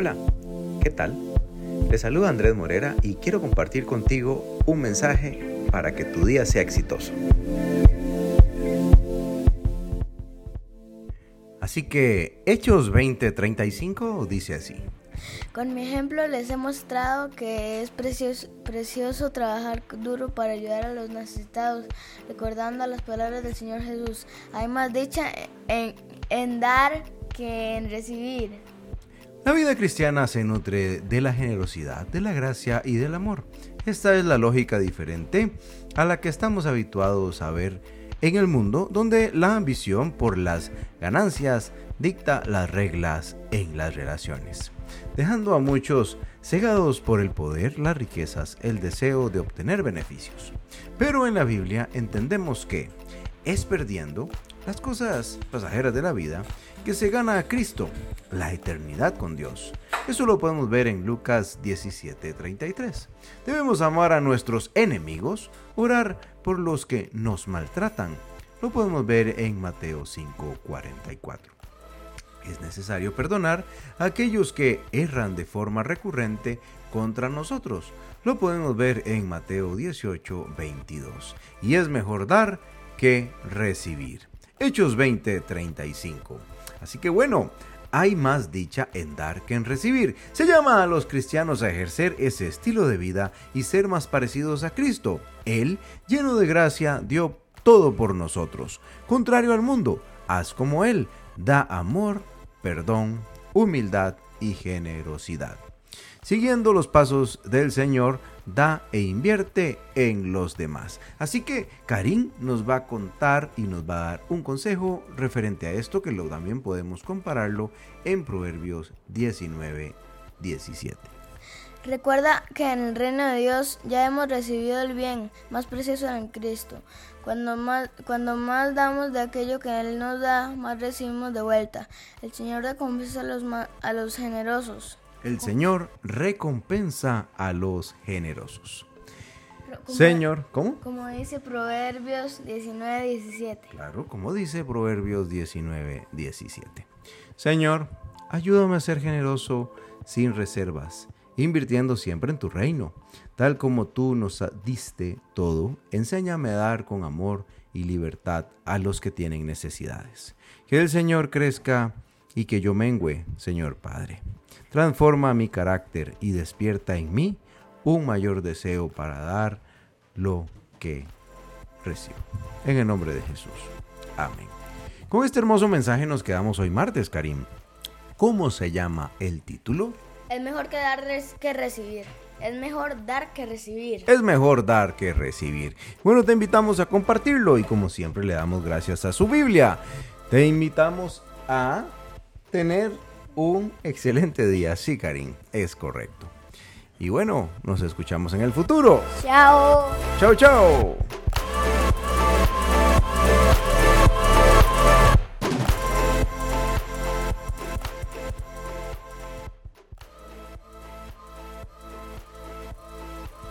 Hola, ¿qué tal? Te saluda Andrés Morera y quiero compartir contigo un mensaje para que tu día sea exitoso. Así que Hechos 20:35 dice así. Con mi ejemplo les he mostrado que es precioso, precioso, trabajar duro para ayudar a los necesitados, recordando las palabras del Señor Jesús. Hay más dicha en, en dar que en recibir. La vida cristiana se nutre de la generosidad, de la gracia y del amor. Esta es la lógica diferente a la que estamos habituados a ver en el mundo donde la ambición por las ganancias dicta las reglas en las relaciones, dejando a muchos cegados por el poder, las riquezas, el deseo de obtener beneficios. Pero en la Biblia entendemos que es perdiendo las cosas pasajeras de la vida que se gana a Cristo, la eternidad con Dios. Eso lo podemos ver en Lucas 17:33. Debemos amar a nuestros enemigos, orar por los que nos maltratan. Lo podemos ver en Mateo 5:44. Es necesario perdonar a aquellos que erran de forma recurrente contra nosotros. Lo podemos ver en Mateo 18:22. Y es mejor dar que recibir. Hechos 20:35. Así que bueno, hay más dicha en dar que en recibir. Se llama a los cristianos a ejercer ese estilo de vida y ser más parecidos a Cristo. Él, lleno de gracia, dio todo por nosotros. Contrario al mundo, haz como Él, da amor, perdón, humildad y generosidad. Siguiendo los pasos del Señor, da e invierte en los demás. Así que Karim nos va a contar y nos va a dar un consejo referente a esto que lo también podemos compararlo en Proverbios 19, 17. Recuerda que en el reino de Dios ya hemos recibido el bien más precioso en Cristo. Cuando más, cuando más damos de aquello que Él nos da, más recibimos de vuelta. El Señor recompensa a los, a los generosos. El Señor recompensa a los generosos. Señor, ¿cómo? Como dice Proverbios 19, 17. Claro, como dice Proverbios 19, 17. Señor, ayúdame a ser generoso sin reservas invirtiendo siempre en tu reino. Tal como tú nos diste todo, enséñame a dar con amor y libertad a los que tienen necesidades. Que el Señor crezca y que yo mengüe, Señor Padre. Transforma mi carácter y despierta en mí un mayor deseo para dar lo que recibo. En el nombre de Jesús. Amén. Con este hermoso mensaje nos quedamos hoy martes, Karim. ¿Cómo se llama el título? Es mejor que dar que recibir. Es mejor dar que recibir. Es mejor dar que recibir. Bueno, te invitamos a compartirlo y como siempre le damos gracias a su Biblia. Te invitamos a tener un excelente día. Sí, Karim, es correcto. Y bueno, nos escuchamos en el futuro. Chao. Chao, chao.